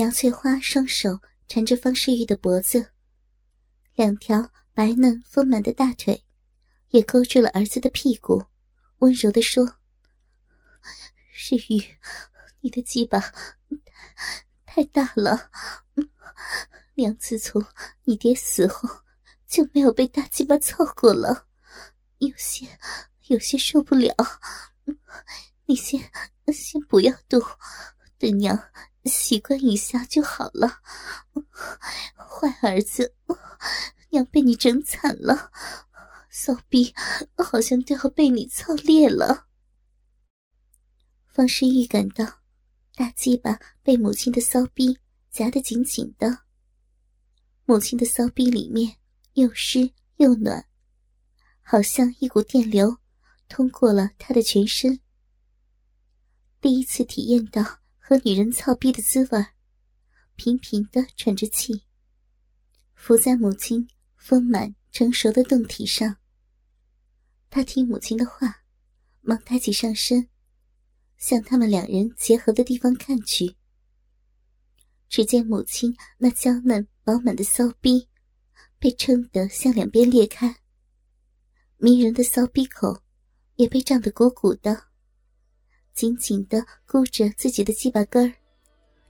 苗翠花双手缠着方世玉的脖子，两条白嫩丰满的大腿也勾住了儿子的屁股，温柔地说：“世玉，你的鸡巴太大了，娘自从你爹死后就没有被大鸡巴操过了，有些有些受不了。你先先不要动，等娘。”习惯一下就好了，坏儿子，娘被你整惨了，骚逼好像都要被你操裂了。方世玉感到大鸡巴被母亲的骚逼夹得紧紧的，母亲的骚逼里面又湿又暖，好像一股电流通过了他的全身。第一次体验到。和女人操逼的滋味，频频的喘着气，伏在母亲丰满成熟的胴体上。他听母亲的话，忙抬起上身，向他们两人结合的地方看去。只见母亲那娇嫩饱满的骚逼，被撑得向两边裂开，迷人的骚逼口也被胀得鼓鼓的。紧紧的箍着自己的鸡巴根儿，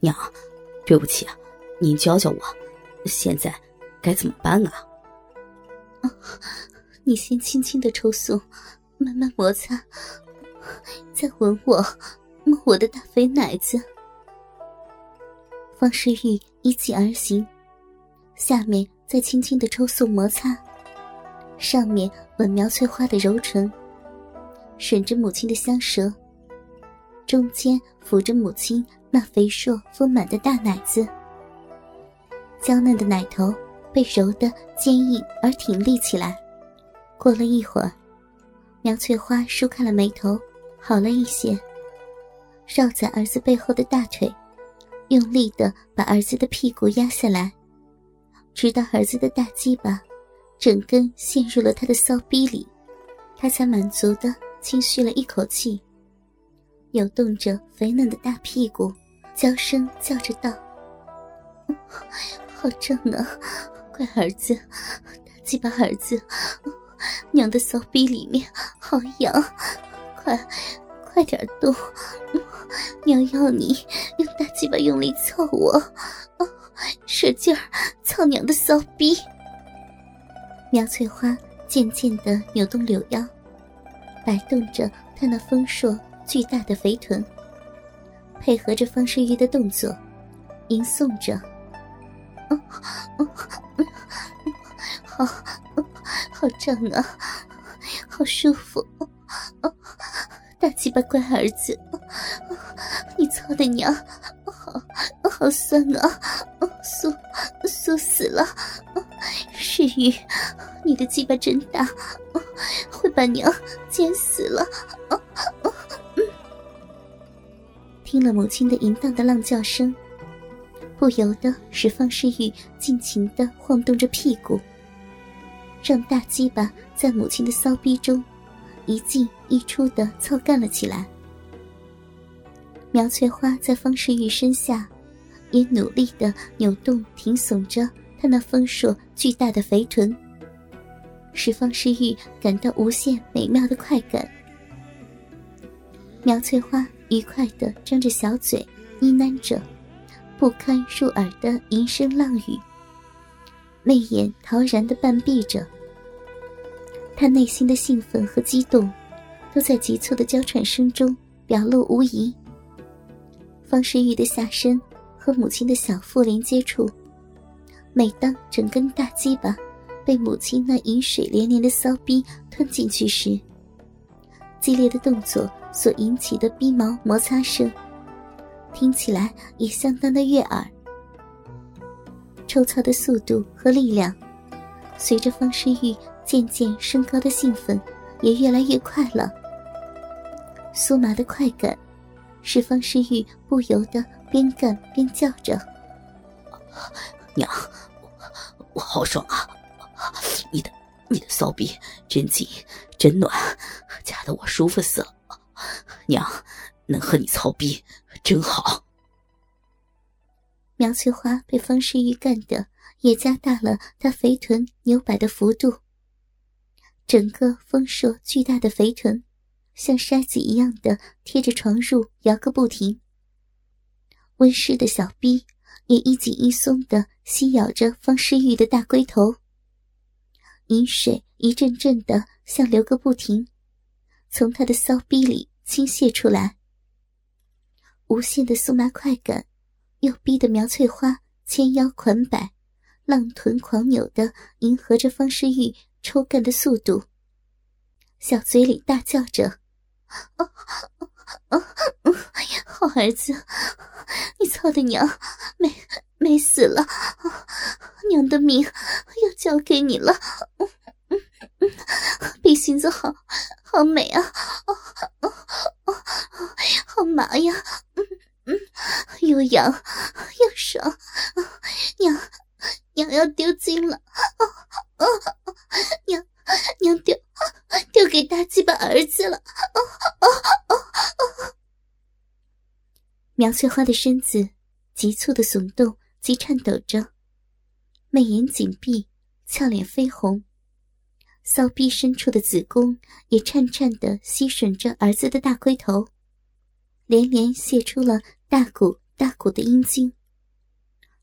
娘，对不起啊，您教教我，现在该怎么办啊？你先轻轻的抽送，慢慢摩擦，再吻我，摸我的大肥奶子。方世玉依计而行，下面再轻轻的抽送摩擦，上面吻苗翠花的柔唇，吮着母亲的香舌。中间抚着母亲那肥硕丰满的大奶子，娇嫩的奶头被揉得坚硬而挺立起来。过了一会儿，苗翠花舒开了眉头，好了一些，绕在儿子背后的大腿，用力的把儿子的屁股压下来，直到儿子的大鸡巴整根陷入了他的骚逼里，他才满足的轻吁了一口气。扭动着肥嫩的大屁股，娇声叫着道：“好正啊，乖儿子，大鸡巴儿子，娘的骚逼里面好痒，快快点动，娘要你用大鸡巴用力操我，使劲儿操娘的骚逼。”苗翠花渐渐的扭动柳腰，摆动着她那丰硕。巨大的肥臀，配合着方世玉的动作，吟诵着：“好，好胀啊，好舒服，大鸡巴乖儿子，你操的娘，好好酸啊，酥酥死了，世玉，你的鸡巴真大，会把娘煎死了。”听了母亲的淫荡的浪叫声，不由得使方世玉尽情的晃动着屁股，让大鸡巴在母亲的骚逼中一进一出的操干了起来。苗翠花在方世玉身下，也努力的扭动挺耸着她那丰硕巨大的肥臀，使方世玉感到无限美妙的快感。苗翠花。愉快的张着小嘴，呢喃着不堪入耳的淫声浪语，媚眼陶然的半闭着。他内心的兴奋和激动，都在急促的娇喘声中表露无遗。方世玉的下身和母亲的小腹连接处，每当整根大鸡巴被母亲那饮水连连的骚逼吞进去时，激烈的动作。所引起的逼毛摩擦声，听起来也相当的悦耳。抽操的速度和力量，随着方世玉渐渐升高的兴奋，也越来越快了。酥麻的快感，使方世玉不由得边干边叫着：“娘，我好爽啊！你的你的骚逼真紧真暖，夹得我舒服死了。”娘，能和你操逼真好。苗翠花被方世玉干的，也加大了她肥臀扭摆的幅度。整个丰硕巨大的肥臀，像筛子一样的贴着床褥摇个不停。温湿的小臂也一紧一松的吸咬着方世玉的大龟头，饮水一阵阵的像流个不停，从他的骚逼里倾泻出来。无限的酥麻快感，又逼得苗翠花纤腰款摆，浪臀狂扭的迎合着方世玉抽干的速度，小嘴里大叫着：“啊啊啊！好儿子！”你操的娘，没没死了！娘的命要交给你了！比心子好，好美啊！哦哦哦，好麻呀！嗯嗯，又痒又爽，娘娘要丢精了！哦哦，娘娘丢丢给大鸡巴儿子了！哦哦哦哦！苗翠花的身子急促的耸动及颤抖着，媚眼紧闭，俏脸绯红，骚逼深处的子宫也颤颤的吸吮着儿子的大龟头，连连泄出了大股大股的阴茎，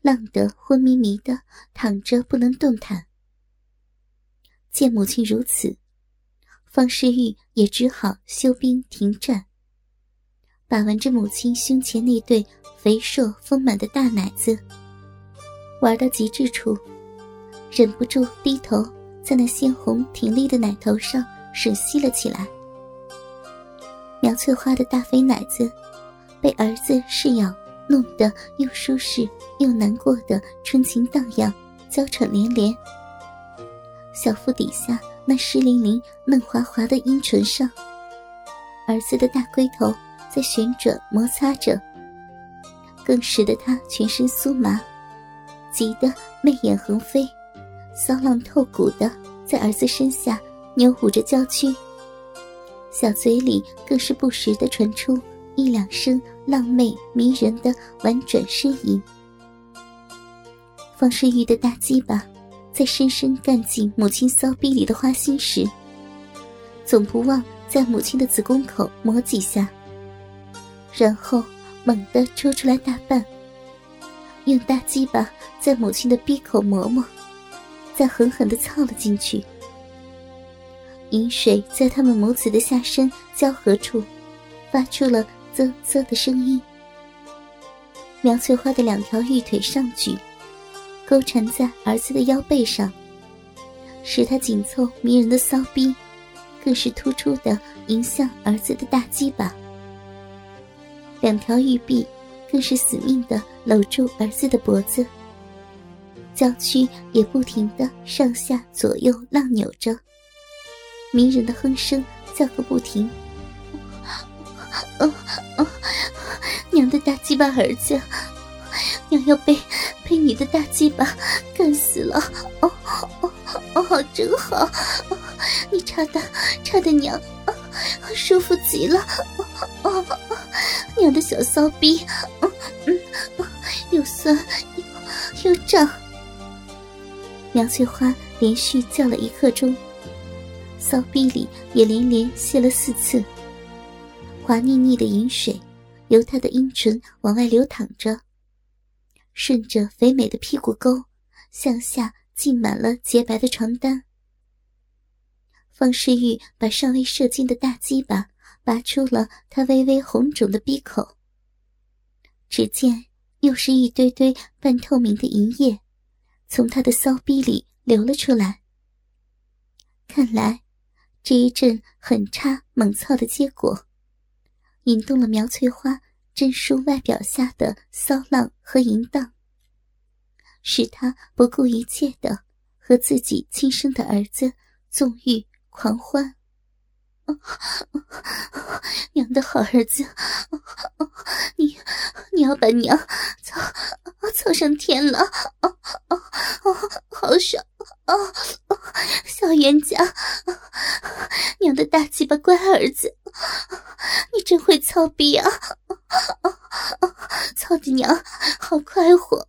浪得昏迷迷的躺着不能动弹。见母亲如此，方世玉也只好休兵停战。把玩着母亲胸前那对肥硕丰满的大奶子，玩到极致处，忍不住低头在那鲜红挺立的奶头上吮吸了起来。苗翠花的大肥奶子被儿子试咬，弄得又舒适又难过的春情荡漾，娇喘连连。小腹底下那湿淋淋、嫩滑滑的阴唇上，儿子的大龟头。在旋转摩擦着，更使得他全身酥麻，急得媚眼横飞，骚浪透骨的在儿子身下扭舞着娇躯，小嘴里更是不时的传出一两声浪媚迷人的婉转呻吟。方世玉的大鸡巴在深深干进母亲骚逼里的花心时，总不忘在母亲的子宫口磨几下。然后猛地抽出来大半，用大鸡巴在母亲的鼻口磨磨，再狠狠地操了进去。饮水在他们母子的下身交合处，发出了啧啧的声音。苗翠花的两条玉腿上举，勾缠在儿子的腰背上，使他紧凑迷人的骚逼，更是突出的迎向儿子的大鸡巴。两条玉臂更是死命的搂住儿子的脖子，娇躯也不停的上下左右浪扭着，迷人的哼声叫个不停。娘的大鸡巴儿子，娘要被被你的大鸡巴干死了！哦哦哦，真好，你插的插的娘，舒服极了！哦哦。娘的小骚逼，嗯嗯，又酸又又胀。梁翠花连续叫了一刻钟，骚逼里也连连泄了四次。滑腻腻的饮水由她的阴唇往外流淌着，顺着肥美的屁股沟向下浸满了洁白的床单。方世玉把尚未射精的大鸡巴。拔出了他微微红肿的鼻口，只见又是一堆堆半透明的银液，从他的骚逼里流了出来。看来这一阵狠插猛操的结果，引动了苗翠花真淑外表下的骚浪和淫荡，使他不顾一切的和自己亲生的儿子纵欲狂欢。娘的好儿子，你你要把娘操操上天了！哦哦哦，小冤家，娘的大鸡巴乖儿子，你真会操逼啊！操的娘好！快活！